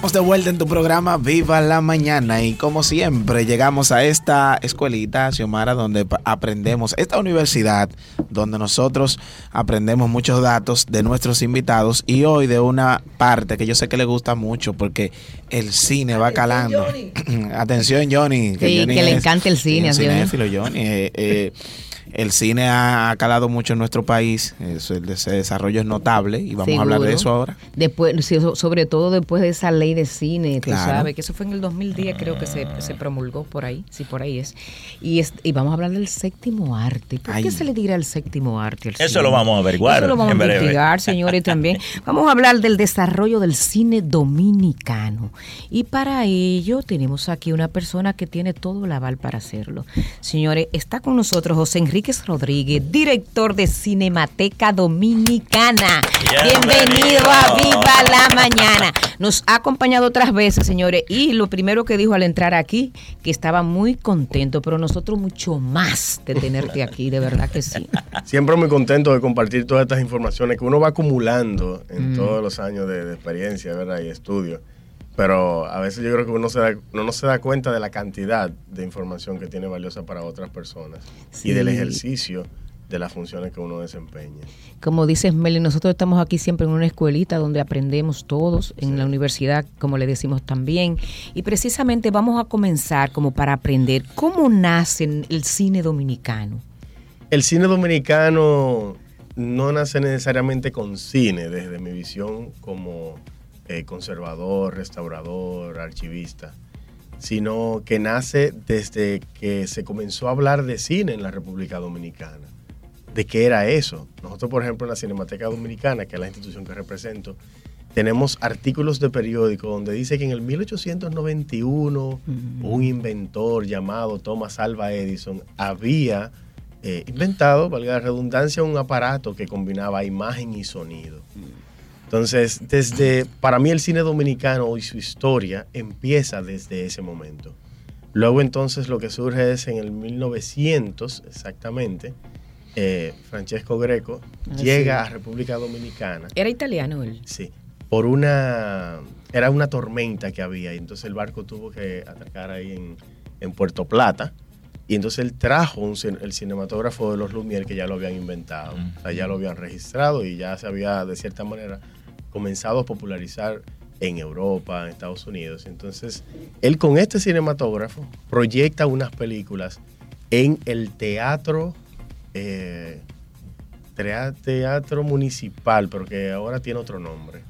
Estamos de vuelta en tu programa Viva la Mañana y como siempre llegamos a esta escuelita, Xiomara, donde aprendemos, esta universidad donde nosotros aprendemos muchos datos de nuestros invitados y hoy de una parte que yo sé que le gusta mucho porque el cine va calando. Atención Johnny. Que, sí, que le encanta el cine. cinéfilo Johnny. Eh, eh, el cine ha calado mucho en nuestro país, ese desarrollo es notable y vamos a hablar de eso ahora. Después, sobre todo después de esa ley de cine, tú sabes, que eso fue en el 2010 creo que se, promulgó por ahí, sí, por ahí es. Y, y vamos a hablar del séptimo arte. ¿Por qué se le dirá el séptimo arte? eso lo vamos a averiguar. Eso lo vamos a investigar, señores, también. Vamos a hablar del desarrollo del cine dominicano. Y para ello tenemos aquí una persona que tiene todo el aval para hacerlo. Señores, está con nosotros José Enrique Enríquez Rodríguez, director de Cinemateca Dominicana. Bienvenido a Viva la Mañana. Nos ha acompañado otras veces, señores, y lo primero que dijo al entrar aquí, que estaba muy contento, pero nosotros mucho más de tenerte aquí, de verdad que sí. Siempre muy contento de compartir todas estas informaciones que uno va acumulando en mm. todos los años de, experiencia, ¿verdad? Y estudio pero a veces yo creo que uno, se da, no se da cuenta de la cantidad de información que tiene valiosa para otras personas y del ejercicio de las funciones que uno desempeña. Como dices, Meli, nosotros estamos aquí siempre en una escuelita donde aprendemos todos, en la universidad, como le decimos también, y precisamente vamos a comenzar como para aprender cómo nace el cine dominicano. El cine dominicano no nace necesariamente con cine, desde mi visión como eh, conservador, restaurador, archivista, sino que nace desde que se comenzó a hablar de cine en la República Dominicana. ¿De qué era eso? Nosotros, por ejemplo, en la Cinemateca Dominicana, que es la institución que represento, tenemos artículos de periódico donde dice que en el 1891 un inventor llamado Thomas Alva Edison había eh, inventado, valga la redundancia, un aparato que combinaba imagen y sonido. Entonces, desde, para mí el cine dominicano y su historia empieza desde ese momento. Luego entonces lo que surge es en el 1900 exactamente, eh, Francesco Greco ah, llega a República Dominicana. ¿Era italiano él? Sí, por una, era una tormenta que había y entonces el barco tuvo que atracar ahí en, en Puerto Plata. Y entonces él trajo el cinematógrafo de los Lumière que ya lo habían inventado, o sea, ya lo habían registrado y ya se había de cierta manera comenzado a popularizar en Europa, en Estados Unidos. Entonces, él con este cinematógrafo proyecta unas películas en el teatro, eh, teatro municipal, pero que ahora tiene otro nombre.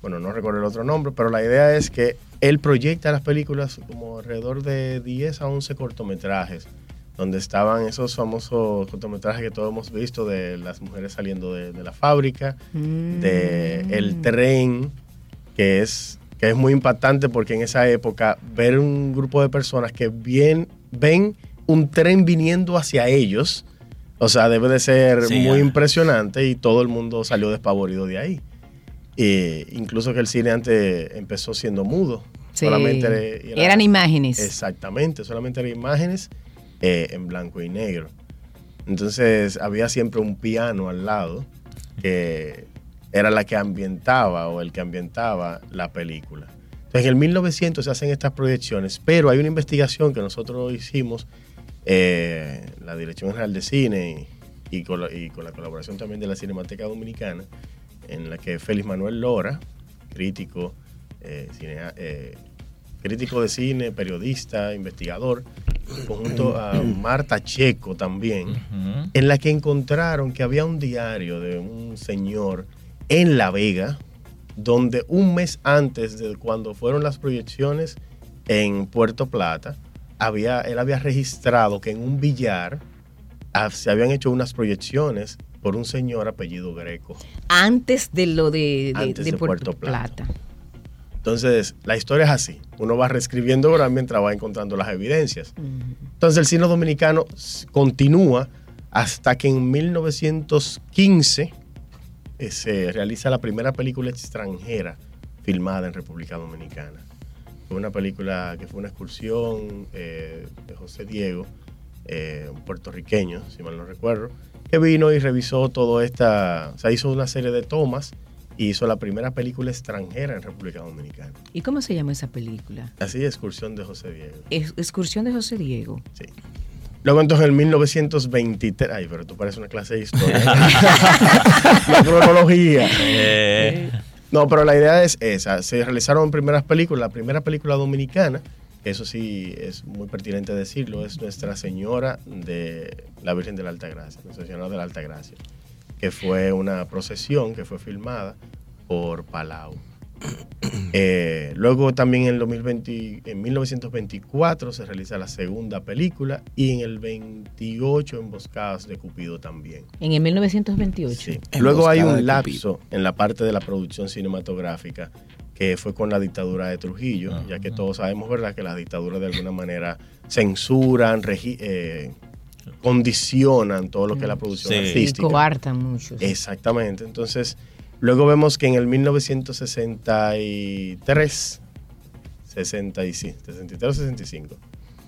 Bueno, no recuerdo el otro nombre, pero la idea es que él proyecta las películas como alrededor de 10 a 11 cortometrajes donde estaban esos famosos cortometrajes que todos hemos visto de las mujeres saliendo de, la fábrica, de el mm. tren, que es, que es muy impactante porque en esa época ver un grupo de personas que bien, ven un tren viniendo hacia ellos, o sea, debe de ser muy impresionante y todo el mundo salió despavorido de ahí. incluso que el cine antes empezó siendo mudo. Solamente eran imágenes. Exactamente, solamente eran imágenes eh, en blanco y negro. Entonces había siempre un piano al lado que era la que ambientaba o el que ambientaba la película. Entonces en el 1900 se hacen estas proyecciones, pero hay una investigación que nosotros hicimos, eh, la Dirección General de Cine y, con la, colaboración también de la Cinemateca Dominicana, en la que Félix Manuel Lora, crítico, eh, crítico de cine, periodista, investigador, junto a Marta Checo también, en la que encontraron que había un diario de un señor en La Vega, donde un mes antes de cuando fueron las proyecciones en Puerto Plata, había, él había registrado que en un billar ah, se habían hecho unas proyecciones por un señor apellido Greco. Antes de lo de, Puerto, Plata. Entonces, la historia es así. Uno va reescribiendo ahora mientras va encontrando las evidencias. Entonces, el cine dominicano continúa hasta que en 1915 eh, se realiza la primera película extranjera filmada en República Dominicana. Fue una película que fue una excursión eh, de José Diego, eh, un puertorriqueño, si mal no recuerdo, que vino y revisó todo esta, o sea, hizo una serie de tomas y hizo la primera película extranjera en República Dominicana. ¿Y cómo se llama esa película? Así, Excursión de José Diego. Es- Excursión de José Diego. Sí. Luego entonces en 1923, ay, pero tú pareces una clase de historia. la cronología. Eh, No, pero la idea es esa. Se realizaron primeras películas. La primera película dominicana, eso sí es muy pertinente decirlo, es Nuestra Señora de la Virgen de la Alta Gracia, Nuestra Señora de la Alta Gracia, que fue una procesión que fue filmada por Palau. Eh, luego también en, el 2020 en 1924 se realiza la segunda película y en el 28 Emboscadas de Cupido también. En el 1928. Sí. Luego hay un lapso en la parte de la producción cinematográfica que fue con la dictadura de Trujillo, ya que todos sabemos, ¿verdad?, que las dictaduras de alguna manera censuran, regi- eh, condicionan todo lo que es la producción Sí. Y artística. coartan mucho. Exactamente. Entonces, luego vemos que en el 1963, 65, 63 o 65,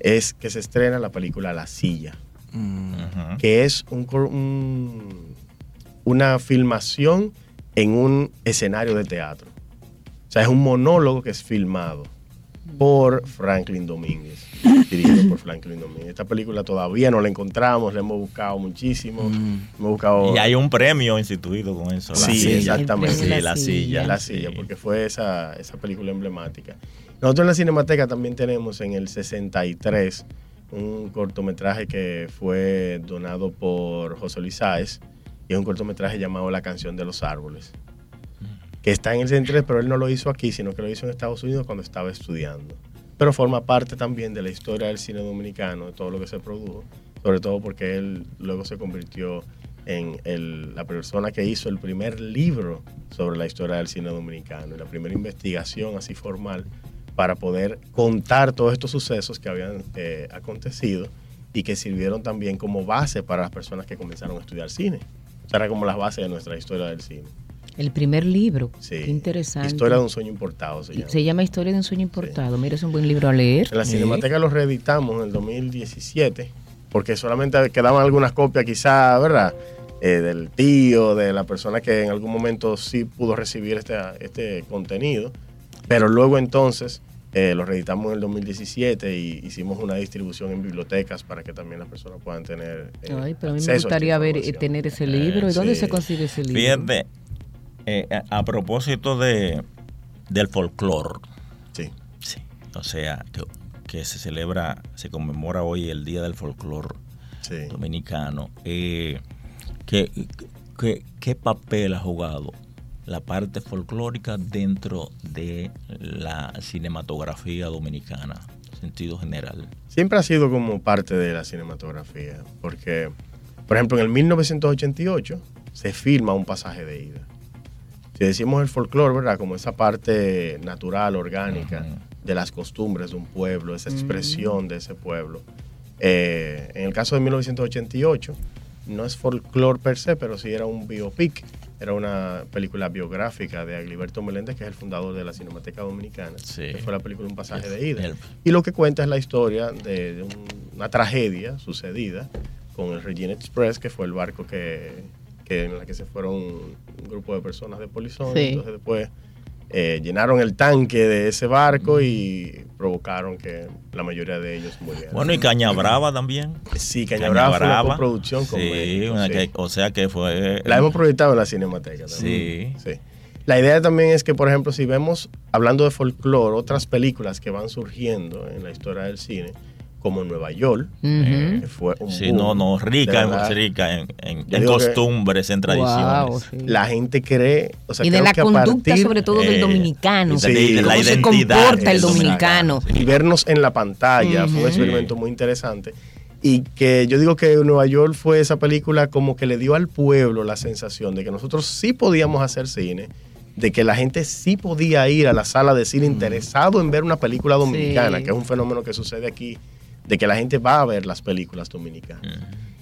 es que se estrena la película La Silla Mm. que es un- una filmación en un escenario de teatro. O sea, es un monólogo que es filmado por Franklin Domínguez, dirigido por Franklin Domínguez. Esta película todavía no la encontramos, la hemos buscado muchísimo. Mm. Hemos buscado Y hay un premio instituido con eso. la Sí, silla. exactamente. Sí, la silla. la silla, sí. porque fue esa, esa película emblemática. Nosotros en la Cinemateca también tenemos en el 63 un cortometraje que fue donado por José Luis Sáez y es un cortometraje llamado La canción de los árboles, que está en el 63, pero él no lo hizo aquí, sino que lo hizo en Estados Unidos cuando estaba estudiando. Pero forma parte también de la historia del cine dominicano, de todo lo que se produjo, sobre todo porque él luego se convirtió en la persona que hizo el primer libro sobre la historia del cine dominicano, la primera investigación así formal para poder contar todos estos sucesos que habían eh, acontecido y que sirvieron también como base para las personas que comenzaron a estudiar cine. O sea, era como las bases de nuestra historia del cine. El primer libro. Sí. Qué interesante. Historia de un sueño importado se llama. Se llama Historia de un sueño importado. Mira, es un buen libro a leer. En la Cinemateca lo reeditamos en el 2017, porque solamente quedaban algunas copias quizá, ¿verdad? Eh, del tío, de la persona que en algún momento sí pudo recibir este, este contenido, pero luego entonces eh, lo reeditamos en el 2017 y hicimos una distribución en bibliotecas para que también las personas puedan tener eh, Ay, pero a mí me gustaría ver, tener ese libro. ¿Y dónde sí. se consigue ese libro? Fíjate, eh, a, a propósito de, del folclore, Sí. sí, o sea, que, que se celebra, se conmemora hoy el Día del Folclore Sí. Dominicano. Eh, ¿qué, qué, qué papel ha jugado la parte folclórica dentro de la cinematografía dominicana, en sentido general? siempre ha sido como parte de la cinematografía, porque, por ejemplo, en el 1988 se filma un pasaje de ida. Si decimos el folclore, ¿verdad? Como esa parte natural, orgánica, de las costumbres de un pueblo, esa expresión de ese pueblo. Eh, en el caso de 1988, no es folclore per se, pero sí era un biopic. Era una película biográfica de Agliberto Meléndez, que es el fundador de la Cinemateca Dominicana. Sí. Que fue la película Un pasaje de ida. El- Y lo que cuenta es la historia de, de un- una tragedia sucedida con el Regina Express, que fue el barco que, que en la que se fueron un grupo de personas de polizón. Sí. Entonces después eh, llenaron el tanque de ese barco y provocaron que la mayoría de ellos murieran. Bueno, y Caña Brava también. sí, Cañabrava fue una coproducción con sí, México, una sí. que- o sea que fue... La hemos proyectado en la Cinemateca también. Sí. Sí. La idea también es que, por ejemplo, si vemos, hablando de folclore, otras películas que van surgiendo en la historia del cine, como Nueva York, fue un Sí, boom, no, no, rica, en, rica en, en- Yo en digo que- costumbres, en tradiciones. Wow, sí. La gente cree, o sea, y de creo la que conducta, partir- sobre todo eh, del dominicano. Sí, de la cómo se identidad comporta el del dominicano. y vernos en la pantalla fue un experimento muy interesante. Y que yo digo que Nueva York fue esa película como que le dio al pueblo la sensación de que nosotros sí podíamos hacer cine, de que la gente sí podía ir a la sala de cine interesado en ver una película dominicana, Sí. que es un fenómeno que sucede aquí, de que la gente va a ver las películas dominicanas.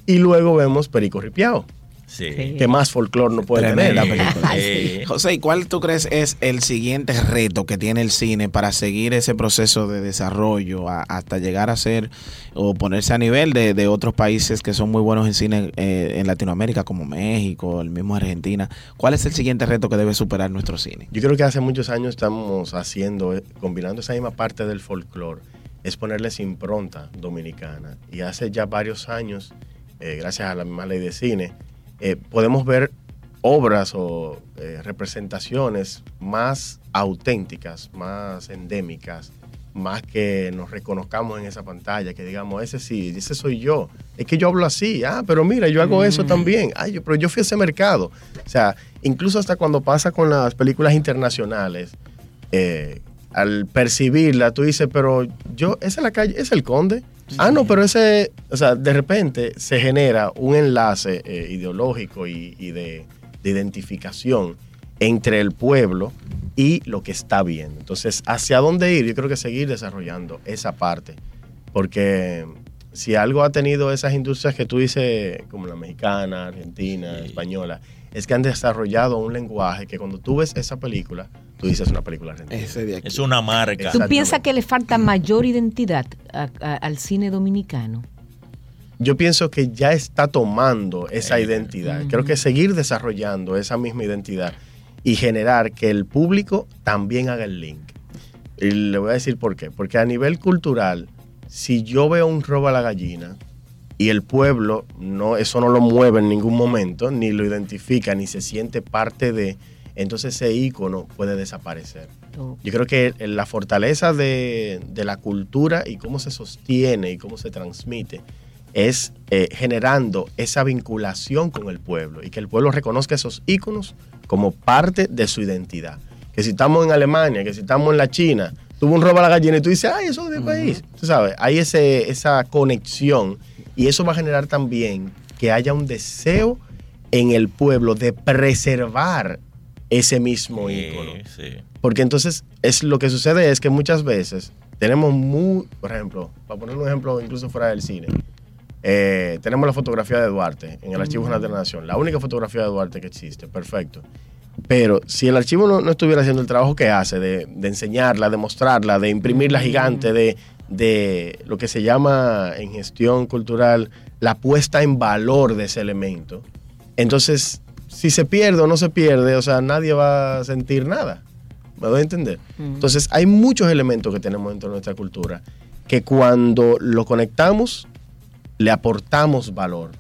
Y luego vemos Perico Ripiao. Sí. que más folclore no puede Tremenda tener. película. Eh, José, ¿y cuál tú crees es el siguiente reto que tiene el cine para seguir ese proceso de desarrollo a- hasta llegar a ser o ponerse a nivel de, de otros países que son muy buenos en cine eh, en Latinoamérica como México, el mismo Argentina? ¿Cuál es el siguiente reto que debe superar nuestro cine? Yo creo que hace muchos años estamos haciendo, eh, combinando esa misma parte del folclore, es ponerles impronta dominicana. Y hace ya varios años, eh, gracias a la misma ley de cine, eh, podemos ver obras o eh, representaciones más auténticas, más endémicas, más que nos reconozcamos en esa pantalla, que digamos, ese sí, ese soy yo. Es que yo hablo así, ah, pero mira, yo hago eso también. Ay, yo, pero yo fui a ese mercado. O sea, incluso hasta cuando pasa con las películas internacionales, eh, al percibirla, tú dices, pero yo, esa es la calle, es el conde. Ah, no, pero ese, o sea, de repente se genera un enlace eh, ideológico y, y de, de identificación entre el pueblo y lo que está viendo. Entonces, ¿hacia dónde ir? Yo creo que seguir desarrollando esa parte. Porque si algo ha tenido esas industrias que tú dices, como la mexicana, argentina, Sí. española, es que han desarrollado un lenguaje que cuando tú ves esa película, tú dices una película argentina. Ese de aquí. es una marca. ¿Tú piensas que le falta mayor identidad a- a- al cine dominicano? yo pienso que ya está tomando esa Eh, identidad. Creo que seguir desarrollando esa misma identidad y generar que el público también haga el link. Y le voy a decir por qué. Porque a nivel cultural, si yo veo un robo a la gallina y el pueblo, no, eso no lo mueve en ningún momento, ni lo identifica, ni se siente parte de, entonces ese ícono puede desaparecer. Yo creo que la fortaleza de, de la cultura y cómo se sostiene y cómo se transmite es eh, generando esa vinculación con el pueblo y que el pueblo reconozca esos íconos como parte de su identidad. Que si estamos en Alemania, que si estamos en la China, tuvo un robo a la gallina y tú dices, ay, eso es de mi país. Tú sabes, hay ese, esa conexión y eso va a generar también que haya un deseo en el pueblo de preservar ese mismo Sí, ícono. sí. Porque entonces es lo que sucede es que muchas veces tenemos muy, por ejemplo, para poner un ejemplo incluso fuera del cine, eh, tenemos la fotografía de Duarte en el Archivo General de la Nación, la única fotografía de Duarte que existe, perfecto. Pero si el archivo no, no estuviera haciendo el trabajo que hace de, de enseñarla, de mostrarla, de imprimirla gigante, de, de lo que se llama en gestión cultural la puesta en valor de ese elemento, entonces si se pierde o no se pierde, o sea, nadie va a sentir nada. ¿Me doy a entender? Entonces, hay muchos elementos que tenemos dentro de nuestra cultura que cuando lo conectamos, le aportamos valor,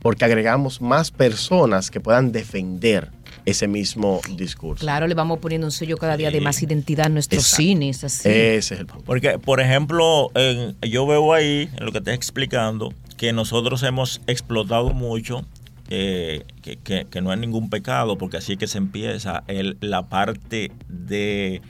porque agregamos más personas que puedan defender ese mismo discurso. Claro, le vamos poniendo un sello cada día de más identidad a nuestros Exacto. cines. Así. Ese es el punto. Porque, por ejemplo, en- yo veo ahí, en lo que estás explicando, que nosotros hemos explotado mucho, eh, que, que- que no es ningún pecado, porque así es que se empieza el- la parte de,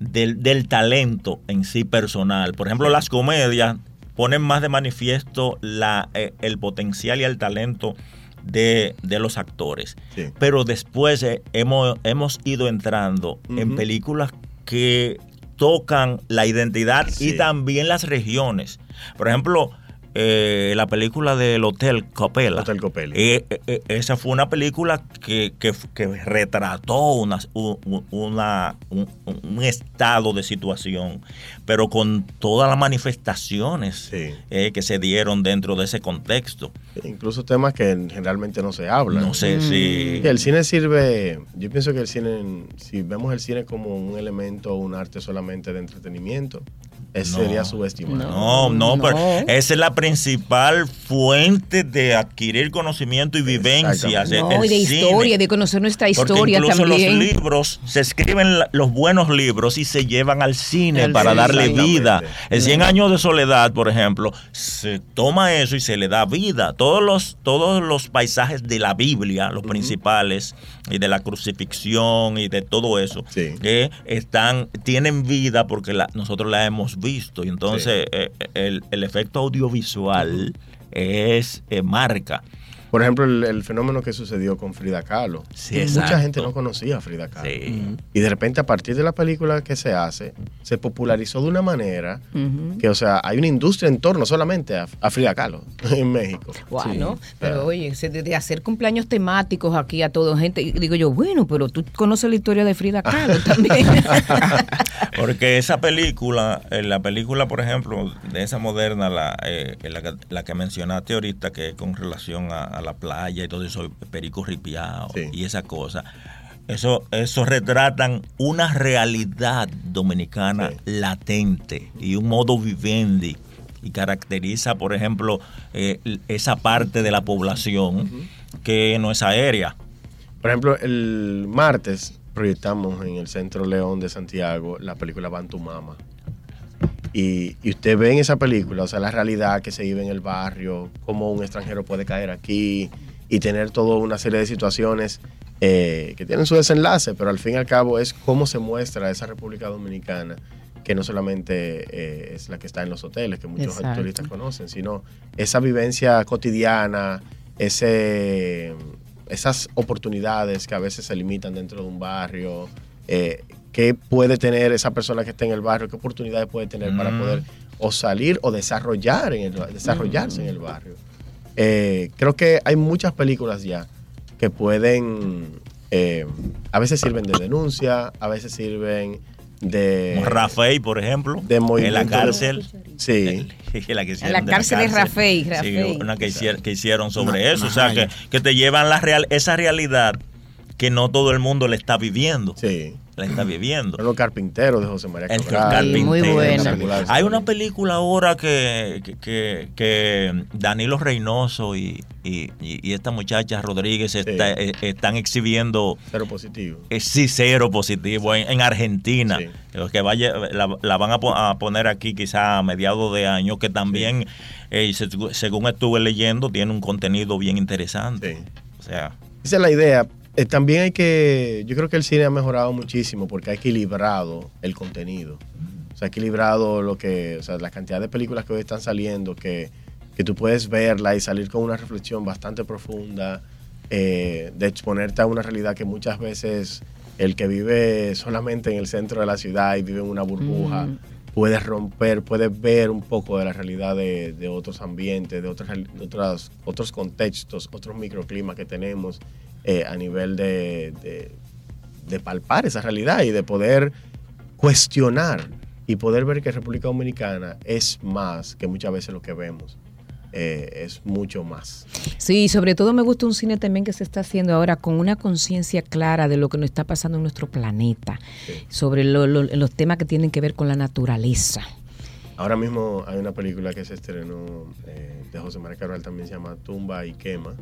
del, del talento en sí personal. Por ejemplo, las comedias ponen más de manifiesto la, eh, el potencial y el talento de, de los actores. Sí. Pero después eh, hemos, hemos ido entrando en películas que tocan la identidad Sí. y también las regiones. Por ejemplo, eh, la película del Hotel Copela. Hotel Copelli. Eh, eh, eh, esa fue una película que, que- que retrató una, un, una- un- un estado de situación, pero con todas las manifestaciones Sí. que se dieron dentro de ese contexto. Incluso temas que generalmente no se hablan. No sé si... Sí, el cine sirve, yo pienso que el cine, si vemos el cine como un elemento, un arte solamente de entretenimiento, ese No. sería subestimado. No, no, No. pero esa es la principal fuente de adquirir conocimiento y vivencias. No, el y de cine. historia, de conocer nuestra Porque historia incluso también. los libros, se escriben los buenos libros y se llevan al cine para cine. darle vida. El 100 años de soledad, por ejemplo, se toma eso y se le da vida. Todos los, todos los paisajes de la Biblia, los principales, y de la crucifixión y de todo eso, Sí. que están, tienen vida porque la- nosotros la hemos visto. Y entonces eh, el, el efecto audiovisual es eh, marca. Por ejemplo, el, el fenómeno que sucedió con Frida Kahlo. Sí, Mucha gente no conocía a Frida Kahlo. Sí. Y de repente, a partir de la película que se hace, se popularizó de una manera que, o sea, hay una industria en torno solamente a, a Frida Kahlo en México. Bueno, Sí. pero oye, se- de, de hacer cumpleaños temáticos aquí a toda gente, y digo yo, bueno, pero tú conoces la historia de Frida Kahlo también. Porque esa película, eh, la película, por ejemplo, de esa moderna, la, eh, la, que- la que mencionaste ahorita, que es con relación a, a la playa y todo eso, perico ripiado Sí. y esa cosa, eso, eso retratan una realidad dominicana Sí. latente y un modo vivendi y caracteriza, por ejemplo, eh, esa parte de la población que no es aérea. Por ejemplo, el martes proyectamos en el Centro León de Santiago la película Bantu Mama. Y, y usted ve en esa película, o sea, la realidad que se vive en el barrio, cómo un extranjero puede caer aquí y tener toda una serie de situaciones eh, que tienen su desenlace, pero al fin y al cabo es cómo se muestra esa República Dominicana, que no solamente eh, es la que está en los hoteles, que muchos Exacto. turistas conocen, sino esa vivencia cotidiana, ese, esas oportunidades que a veces se limitan dentro de un barrio, eh, qué puede tener esa persona que está en el barrio, qué oportunidades puede tener para Mm. poder o salir o desarrollar en el, desarrollarse en el barrio. Eh, creo que hay muchas películas ya que pueden, eh, a veces sirven de denuncia, a veces sirven de... Como Rafael, por ejemplo, de en la cárcel. Sí. la, que hicieron la de cárcel de Rafael, Sí, Rafael. una que, hicier- que hicieron sobre Una- eso. o sea, que, que te llevan la real, esa realidad que no todo el mundo le está viviendo. Sí. La está viviendo. Los carpinteros de José María El Cabral. carpintero. muy buena. Hay una película. ahora que, que, que- que Danilo Reynoso y, y- y esta muchacha Rodríguez está- eh, están exhibiendo Cero positivo. eh, sí cero positivo en, en Argentina. Sí. Los que vaya, la, la van a, a poner aquí quizá a mediados de año, que también, eh, se- según estuve leyendo, tiene un contenido bien interesante. Sí. O sea, Esa es la idea. Eh, también hay que, yo creo que el cine ha mejorado muchísimo porque ha equilibrado el contenido. O sea, ha equilibrado lo que, o sea, la cantidad de películas que hoy están saliendo que, que tú puedes verla y salir con una reflexión bastante profunda, eh, de exponerte a una realidad que muchas veces el que vive solamente en el centro de la ciudad y vive en una burbuja Mm. puede romper, puede ver un poco de la realidad de, de otros ambientes, de, otras, de otras, otros contextos, otros microclimas que tenemos eh, a nivel de, de- de palpar esa realidad y de poder cuestionar y poder ver que República Dominicana es más que muchas veces lo que vemos. Eh, es mucho más. Sí, sobre todo me gusta un cine también que se está haciendo ahora con una conciencia clara de lo que nos está pasando en nuestro planeta, Sí. sobre lo- lo- los temas que tienen que ver con la naturaleza. Ahora mismo hay una película que se estrenó eh, de José María Cabral, también se llama Tumba y Quema.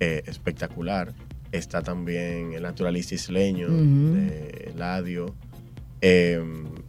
eh, espectacular. Está también el naturalista isleño de Eladio. Eh,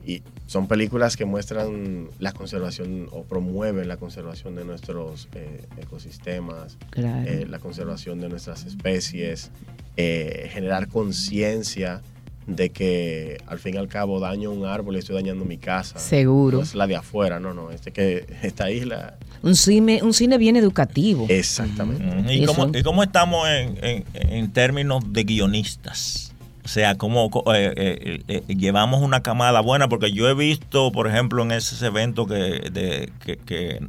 y son películas que muestran la conservación o promueven la conservación de nuestros eh, ecosistemas, Claro. eh, la conservación de nuestras especies, eh, generar conciencia de que al fin y al cabo daño un árbol y estoy dañando mi casa. Seguro. No es la de afuera, no, no, este que esta isla. Un cine, un cine bien educativo. Exactamente. ¿Y, cómo, y cómo estamos en, en- en términos de guionistas? O sea, ¿cómo eh, eh, eh, llevamos una camada buena? Porque yo he visto, por ejemplo, en ese evento que, de, que, que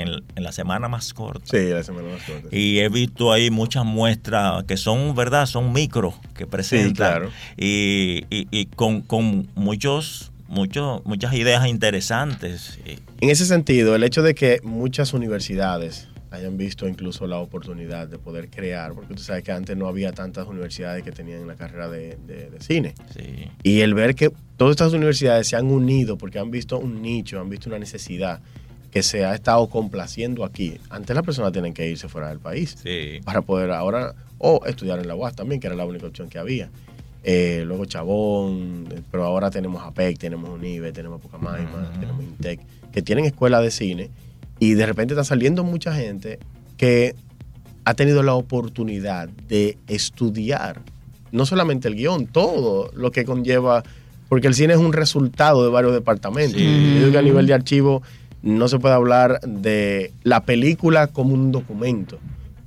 en, en la semana más corta, Sí, la semana más corta. y he visto ahí muchas muestras que son, ¿verdad? Son micro que presentan. claro. Y, y- y con, con muchos, muchos, muchas ideas interesantes. En ese sentido, el hecho de que muchas universidades hayan visto incluso la oportunidad de poder crear, porque tú sabes que antes no había tantas universidades que tenían la carrera de, de- de cine. sí. Y el ver que todas estas universidades se han unido porque han visto un nicho, han visto una necesidad que se ha estado complaciendo aquí. Antes las personas tienen que irse fuera del país Sí. para poder ahora, o estudiar en la UAS también, que era la única opción que había. Eh, luego Chabón, eh, pero ahora tenemos APEC, tenemos UNIBE, tenemos Pucamaima, tenemos INTEC, que tienen escuela de cine y de repente está saliendo mucha gente que ha tenido la oportunidad de estudiar, no solamente el guion, todo lo que conlleva, porque el cine es un resultado de varios departamentos. Sí. Yo digo que a nivel de archivo no se puede hablar de la película como un documento,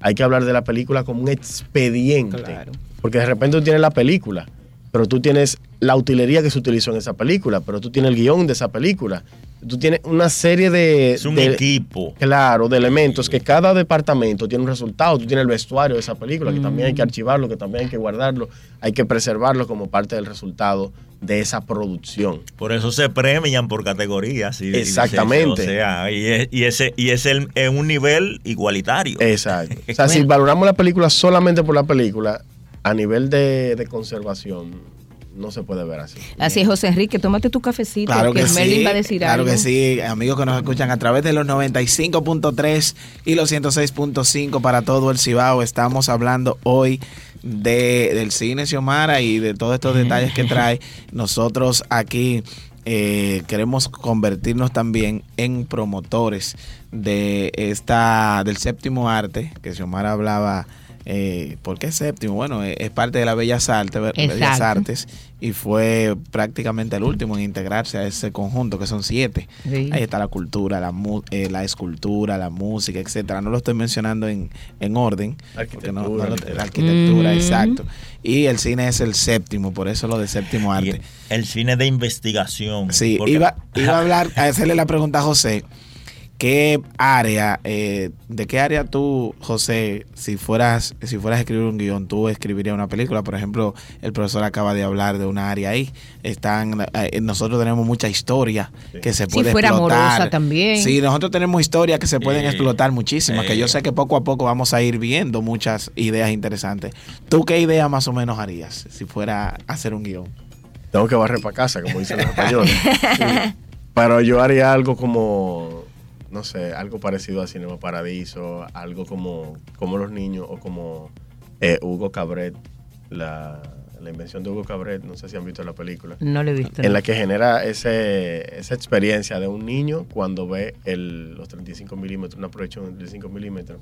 hay que hablar de la película como un expediente. Claro. Porque de repente tú tienes la película, pero tú tienes la utilería que se utilizó en esa película, pero tú tienes el guion de esa película. Tú tienes una serie de... Es un de- equipo. Claro, de elementos que cada departamento tiene un resultado. Tú tienes el vestuario de esa película, que también hay que archivarlo, que también hay que guardarlo, hay que preservarlo como parte del resultado de esa producción. Por eso se premian por categorías. y- y Exactamente. O sea, y es, y ese, y es el, en un nivel igualitario. Exacto. O sea, si valoramos la película solamente por la película, a nivel de, de conservación, no se puede ver así. Así es, José Enrique, tómate tu cafecito, Claro que, que sí, va a decir claro algo. que sí, amigos que nos escuchan a través de los 95.3 y los 106.5 para todo el Cibao. Estamos hablando hoy de, del cine Xiomara y de todos estos detalles que trae. Nosotros aquí eh, queremos convertirnos también en promotores de esta del séptimo arte que Xiomara hablaba. Eh, ¿Por qué séptimo? Bueno, es parte de las Bellas Artes, Bellas. Artes y fue prácticamente el último en integrarse a ese conjunto, que son siete. Sí. Ahí está la cultura, la, mu- eh, la escultura, la música, etcétera. No lo estoy mencionando en, en orden. porque no- no lo- Arquitectura, la arquitectura, Mm. exacto. Y el cine es el séptimo, por eso lo de séptimo Y arte. el cine de investigación. Sí, porque- iba, iba a hablar, a hacerle la pregunta a José. ¿Qué área, eh, de qué área tú, José, si fueras, si fueras a escribir un guion, tú escribirías una película? Por ejemplo, el profesor acaba de hablar de una área ahí. Están, eh, nosotros tenemos mucha historia que se Si puede fuera explotar. amorosa también. Sí, nosotros tenemos historias que se pueden explotar muchísimas, que yo sé que poco a poco vamos a ir viendo muchas ideas interesantes. ¿Tú qué idea más o menos harías si fuera a hacer un guion? Tengo que barrer para casa, como dicen los españoles. Sí. Pero yo haría algo como, no sé, algo parecido a Cinema Paradiso, algo como, como Los Niños o como eh, Hugo Cabret, la, la invención de Hugo Cabret, no sé si han visto la película, No lo he visto. en la que genera ese, esa experiencia de un niño cuando ve el, los 35 milímetros, una proyección de 35 milímetros,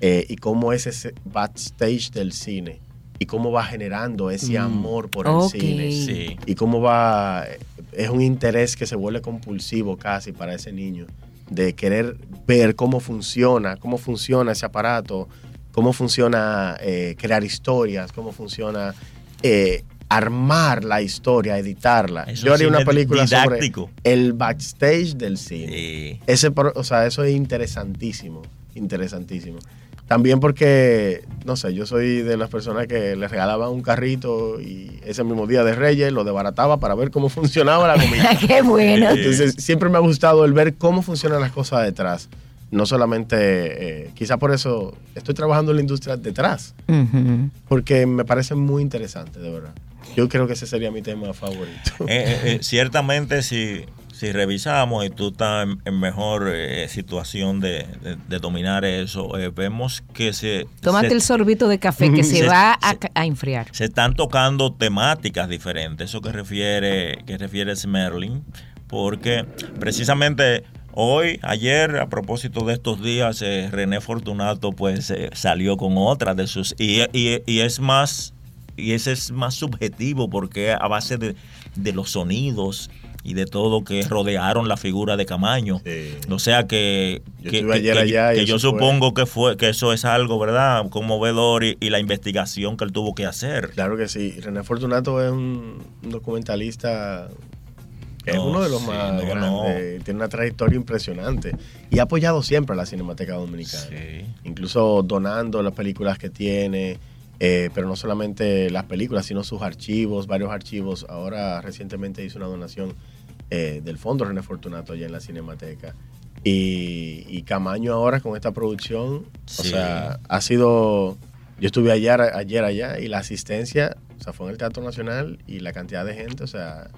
eh, y cómo es ese backstage del cine, y cómo va generando ese Mm. amor por el cine Sí. y cómo va, es un interés que se vuelve compulsivo casi para ese niño, de querer ver cómo funciona, cómo funciona ese aparato, cómo funciona eh, crear historias, cómo funciona eh, armar la historia, editarla. Yo haría una película didáctico. sobre el backstage del cine. Sí. Ese, o sea, eso es interesantísimo, interesantísimo. También porque, no sé, yo soy de las personas que le regalaban un carrito y ese mismo día de Reyes lo desbarataba para ver cómo funcionaba la comida. Qué bueno. Entonces, siempre me ha gustado el ver cómo funcionan las cosas detrás. No solamente, eh, quizá por eso estoy trabajando en la industria detrás, Ujú. porque me parece muy interesante, de verdad. Yo creo que ese sería mi tema favorito. Eh, eh, eh, ciertamente si, si revisamos y tú estás en, en mejor eh, situación de, de- de dominar eso, eh, vemos que se, Tómate se, el sorbito de café que se Se- va a, se- ca- a enfriar. se están tocando temáticas diferentes, eso que refiere, que refiere Smerling, porque precisamente hoy, ayer, a propósito de estos días, eh, René Fortunato pues eh, salió con otra de sus, y, y- y es más, y ese es más subjetivo porque a base de, de los sonidos y de todo que rodearon la figura de Camaño. Sí. O sea que, Yo que, allá yo supongo que fue que eso es algo, ¿verdad? Conmovedor y, y la investigación que él tuvo que hacer. Claro que sí. René Fortunato es un, documentalista es No, uno de los sí, más no, grandes. Tiene una trayectoria impresionante y ha apoyado siempre a la Cinemateca Dominicana. Sí. Incluso donando las películas que tiene, eh, pero no solamente las películas, sino sus archivos, varios archivos. Ahora recientemente hizo una donación eh, del Fondo René Fortunato allá en la Cinemateca. Y, y Camaño ahora con esta producción, o sea, ha sido... Yo estuve ayer, ayer allá y la asistencia, o sea, fue en el Teatro Nacional y la cantidad de gente, o sea,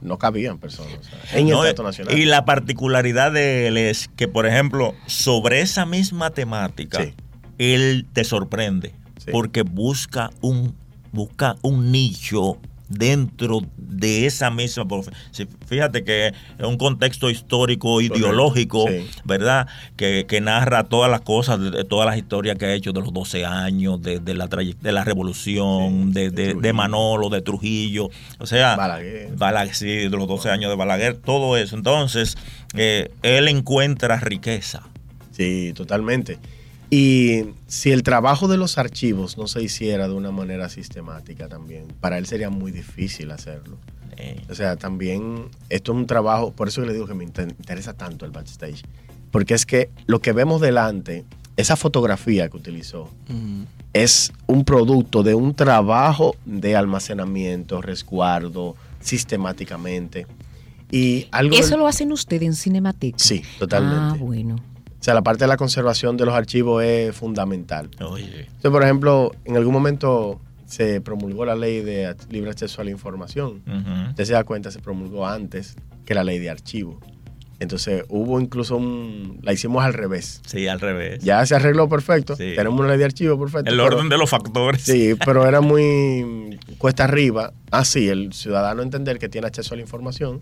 no cabían personas. o sea, en No, el Teatro Nacional. Y la particularidad de él es que, por ejemplo, sobre esa misma temática, Sí. él te sorprende Sí. porque busca un, busca un nicho dentro de esa misma fíjate que es un contexto histórico ideológico Sí. verdad que, que narra todas las cosas todas las historias que ha hecho de los 12 años de, de la de la revolución Sí, de, de de-. Manolo de Trujillo o sea Balaguer. Balaguer, sí, de los 12 años de Balaguer, todo eso. Entonces, eh, él encuentra riqueza. Sí, totalmente. Y si el trabajo de los archivos no se hiciera de una manera sistemática también, para él sería muy difícil hacerlo. Eh, O sea, también esto es un trabajo, por eso le digo que me inter- interesa tanto el backstage, porque es que lo que vemos delante, esa fotografía que utilizó, Ujú. es un producto de un trabajo de almacenamiento, resguardo, sistemáticamente. Y algo Eso del- lo hacen ustedes en Cinemateca. Sí, totalmente. Ah, bueno. O sea, la parte de la conservación de los archivos es fundamental. oye, Entonces, por ejemplo, en algún momento se promulgó la ley de libre acceso a la información. ujú. Usted se da cuenta, se promulgó antes que la ley de archivo. Entonces, hubo incluso un... La hicimos al revés. sí, al revés. Ya se arregló perfecto. Sí. Tenemos una ley de archivo perfecta. El pero- orden de los factores. Sí, pero era muy cuesta arriba. Así, el ciudadano entender que tiene acceso a la información,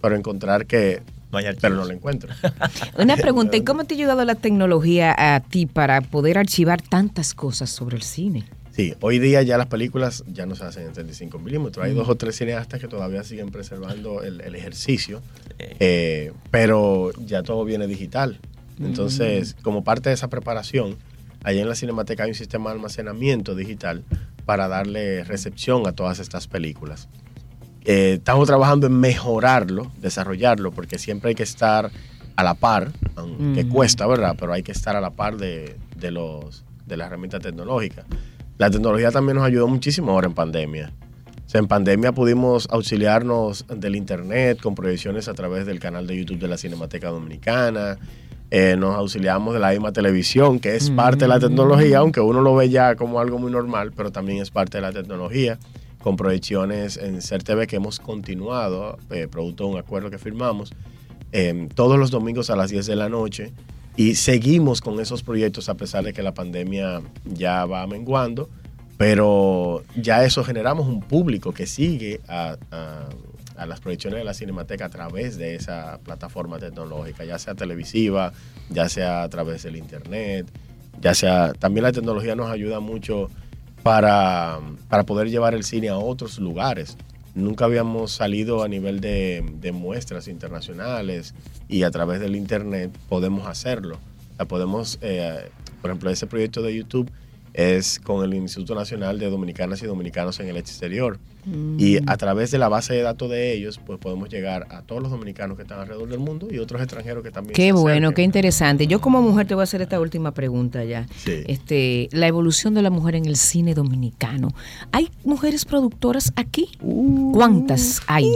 pero encontrar que... No hay archivos. Pero no lo encuentra. Una pregunta, ¿y cómo te ha ayudado la tecnología a ti para poder archivar tantas cosas sobre el cine? Sí, hoy día ya las películas ya no se hacen en 35 milímetros. Hay dos o tres cineastas que todavía siguen preservando el, el ejercicio, Eh, pero ya todo viene digital. Entonces, como parte de esa preparación, allá en la Cinemateca hay un sistema de almacenamiento digital para darle recepción a todas estas películas. Eh, estamos trabajando en mejorarlo, desarrollarlo, porque siempre hay que estar a la par, aunque Ujú. cuesta, ¿verdad? Pero hay que estar a la par de, de los, de las herramientas tecnológicas. La tecnología también nos ayudó muchísimo ahora en pandemia. O sea, en pandemia pudimos auxiliarnos del internet con proyecciones a través del canal de YouTube de la Cinemateca Dominicana. Eh, nos auxiliamos de la misma televisión, que es parte de la tecnología, aunque uno lo ve ya como algo muy normal, pero también es parte de la tecnología, con proyecciones en CERTV que hemos continuado, eh, producto de un acuerdo que firmamos, eh, todos los domingos a las 10 de la noche. Y seguimos con esos proyectos a pesar de que la pandemia ya va menguando, pero ya eso generamos un público que sigue a, las proyecciones de la Cinemateca a través de esa plataforma tecnológica, ya sea televisiva, ya sea a través del internet, ya sea... También la tecnología nos ayuda mucho para, para poder llevar el cine a otros lugares. Nunca habíamos salido a nivel de, de muestras internacionales y a través del internet podemos hacerlo. Podemos, eh, por ejemplo, ese proyecto de YouTube es con el Instituto Nacional de Dominicanas y Dominicanos en el Exterior. Y a través de la base de datos de ellos, pues podemos llegar a todos los dominicanos que están alrededor del mundo y otros extranjeros que también. Qué bueno, acerquen. qué interesante. Yo como mujer te voy a hacer esta última pregunta ya. Sí. Este, la evolución de la mujer en el cine dominicano. ¿Hay mujeres productoras aquí? ¿Cuántas hay?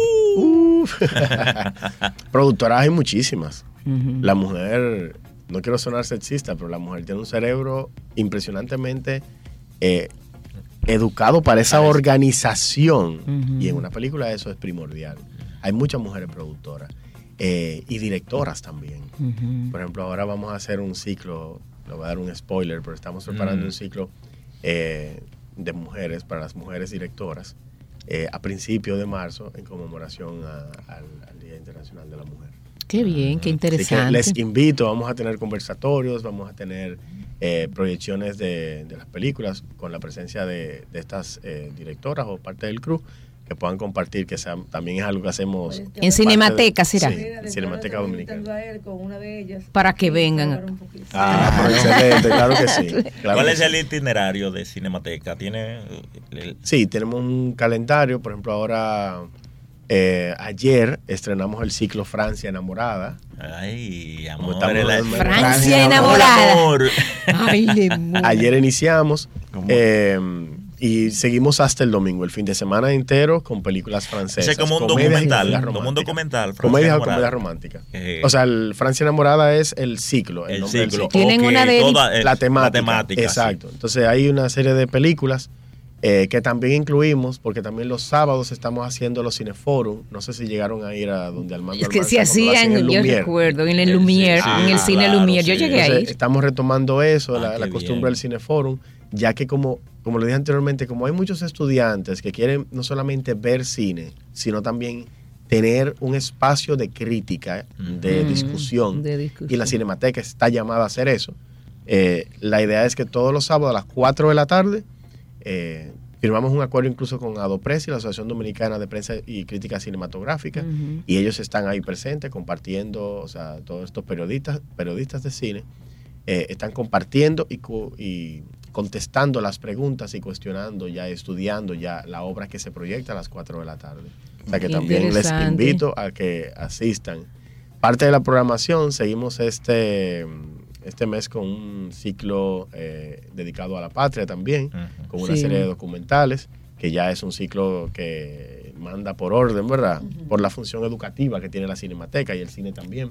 Productoras hay muchísimas. La mujer, no quiero sonar sexista, pero la mujer tiene un cerebro impresionantemente eh, educado para esa organización. Y en una película eso es primordial. Hay muchas mujeres productoras eh, y directoras también. Por ejemplo, ahora vamos a hacer un ciclo, le voy a dar un spoiler, pero estamos preparando Mm. un ciclo eh, de mujeres, para las mujeres directoras, eh, a principios de marzo, en conmemoración a- al, al Día Internacional de la Mujer. Qué bien, qué Así que interesante. les invito, vamos a tener conversatorios, vamos a tener eh, proyecciones de, de las películas con la presencia de, de estas eh, directoras o parte del crew que puedan compartir, que sea- también es algo que hacemos. En Cinemateca, de- será. Sí, en Cinemateca Dominicana. a él con una de ellas. Para que vengan. Hablar un poquito. Ah, pero excelente, claro que sí. claro ¿Cuál que es sí. el itinerario de Cinemateca? ¿Tiene el- Sí, tenemos un calendario, por ejemplo, ahora, eh, ayer estrenamos el ciclo Francia Enamorada. Ay, amor. Francia Francia enamorada. amor. Ay. Ayer iniciamos eh, y seguimos hasta el domingo, el fin de semana entero con películas francesas. Ese es como un documental. Como un románticas. documental. Comedias o románticas. Eh, O sea, el Francia Enamorada es el ciclo, el, el nombre del ciclo. ciclo. Tienen una de- toda, la temática. temática, sí. Exacto. Entonces hay una serie de películas eh, que también incluimos, porque también los sábados estamos haciendo los cineforum. No sé si llegaron a ir a donde Armando Es que se Almanza, lo hacían, yo Lumière. recuerdo, en el Sí, sí, en el sí, cine claro, Lumière. Yo sí. llegué Entonces, ahí. estamos retomando eso, Ah, la, la qué costumbre bien. del cineforum, ya que como, como le dije anteriormente, como hay muchos estudiantes que quieren no solamente ver cine, sino también tener un espacio de crítica, de discusión, de discusión. y la Cinemateca está llamada a hacer eso. Eh, la idea es que todos los sábados a las 4 de la tarde eh, firmamos un acuerdo incluso con Adopress y la Asociación Dominicana de Prensa y Crítica Cinematográfica y ellos están ahí presentes compartiendo, o sea, todos estos periodistas, periodistas de cine eh, están compartiendo y, y contestando las preguntas y cuestionando, ya estudiando ya la obra que se proyecta a las 4 de la tarde. O sea que Qué también les invito a que asistan. Parte de la programación, seguimos este, este mes con un ciclo eh, dedicado a la patria también, con una Sí. serie de documentales, que ya es un ciclo que manda por orden, ¿verdad? Por la función educativa que tiene la cinemateca y el cine también.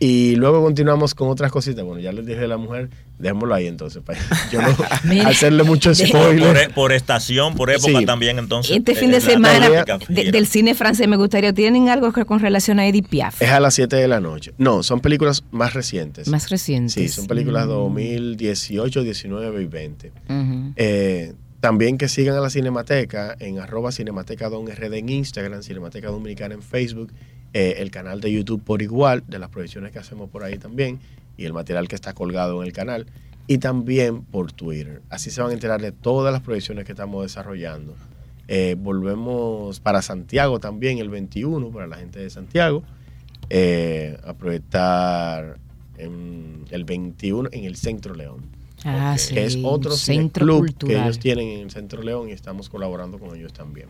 Y luego continuamos con otras cositas. Bueno, ya les dije de la mujer, dejémoslo ahí entonces, para yo no hacerle mucho Por, spoiler. e- por estación, por época Sí. también, entonces. Este eh, fin de semana de- del cine francés me gustaría, ¿tienen algo que- con relación a Edith Piaf? Es a las 7 de la noche. No, son películas más recientes. Más recientes. Sí, son películas Mm. 2018, 19 y 20. Ujú. Eh, también que sigan a la Cinemateca en arroba Cinemateca Don RD en Instagram, Cinemateca Dominicana en Facebook, eh, el canal de YouTube por igual, de las proyecciones que hacemos por ahí también, y el material que está colgado en el canal, y también por Twitter. Así se van a enterar de todas las proyecciones que estamos desarrollando. Eh, volvemos para Santiago también el 21, para la gente de Santiago, eh, a proyectar en el 21 en el Centro León Ah, sí. que es otro centro club cultural. que ellos tienen en el Centro León y estamos colaborando con ellos también.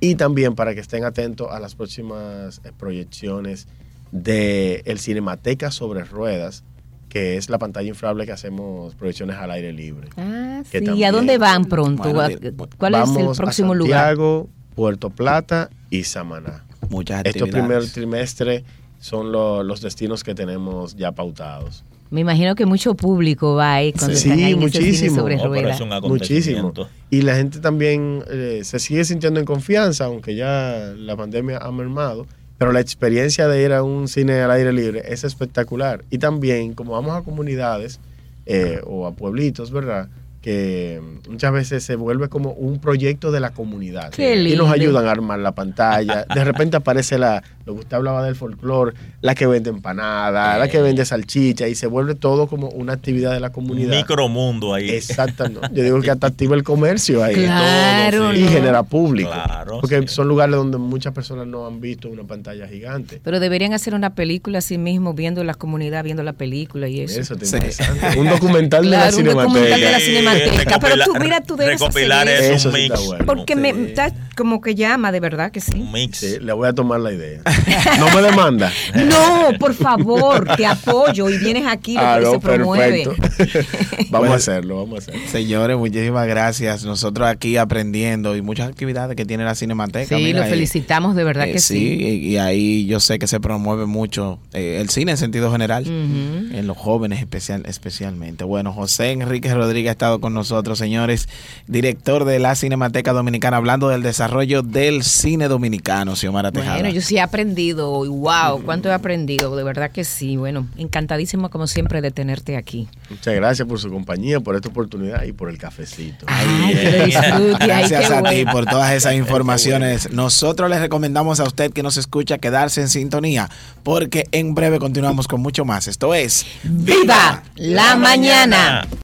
Y también para que estén atentos a las próximas eh, proyecciones de el Cinemateca sobre ruedas, que es la pantalla inflable que hacemos proyecciones al aire libre. Ah, que sí. ¿Y a dónde van pronto? Bueno, ¿A- de- ¿Cuál es el próximo a lugar? Santiago, Puerto Plata y Samaná. Muchas Estos primer trimestre son lo- los destinos que tenemos ya pautados. Me imagino que mucho público va ahí cuando Sí, están ahí en ese cine muchísimo. sobre ruedas. es un Muchísimo. Y la gente también eh, se sigue sintiendo en confianza, aunque ya la pandemia ha mermado. Pero la experiencia de ir a un cine al aire libre es espectacular. Y también, como vamos a comunidades eh, o a pueblitos, ¿verdad? Que muchas veces se vuelve como un proyecto de la comunidad. Qué Y lindo. nos ayudan a armar la pantalla. De repente aparece la, lo que usted hablaba del folclore, la que vende empanada, la que vende salchicha, y se vuelve todo como una actividad de la comunidad. Micromundo ahí. Exacto, ¿no? Yo digo que hasta activa el comercio ahí. Claro, todo, Y genera público. Claro, porque sí. son lugares donde muchas personas no han visto una pantalla gigante. Pero deberían hacer una película así mismo, viendo la comunidad, viendo la película y eso. Eso está Sí. interesante. Un documental Claro, de un la documental de la cinemateca. Cinemateca. Pero tú, mira, tú debes recopilar hacer es eso. un mix. bueno. Porque me. Como que llama, de verdad que sí. Un mix. Sí, le voy a tomar la idea. No me demanda. No, por favor, te apoyo y vienes aquí, lo Ah, que no, se promueve. perfecto. vamos Bueno. a hacerlo, vamos a hacerlo. Señores, muchísimas gracias. Nosotros aquí aprendiendo y muchas actividades que tiene la Cinemateca. Sí, mira, lo felicitamos, de verdad eh, que sí. y, y ahí yo sé que se promueve mucho eh, el cine en sentido general, en los jóvenes especial, especialmente. Bueno, José Enrique Rodríguez ha estado con nosotros, señores, director de la Cinemateca Dominicana, hablando del desarrollo del cine dominicano, Xiomara Tejada. Bueno, yo sí he aprendido, y wow, cuánto he aprendido, de verdad que sí. Bueno, encantadísimo como siempre de tenerte aquí. Muchas gracias por su compañía, por esta oportunidad y por el cafecito. Ay, disfrute, Gracias a ti por todas esas informaciones. Nosotros les recomendamos a usted que nos escucha quedarse en sintonía, porque en breve continuamos con mucho más. Esto es ¡Viva la mañana!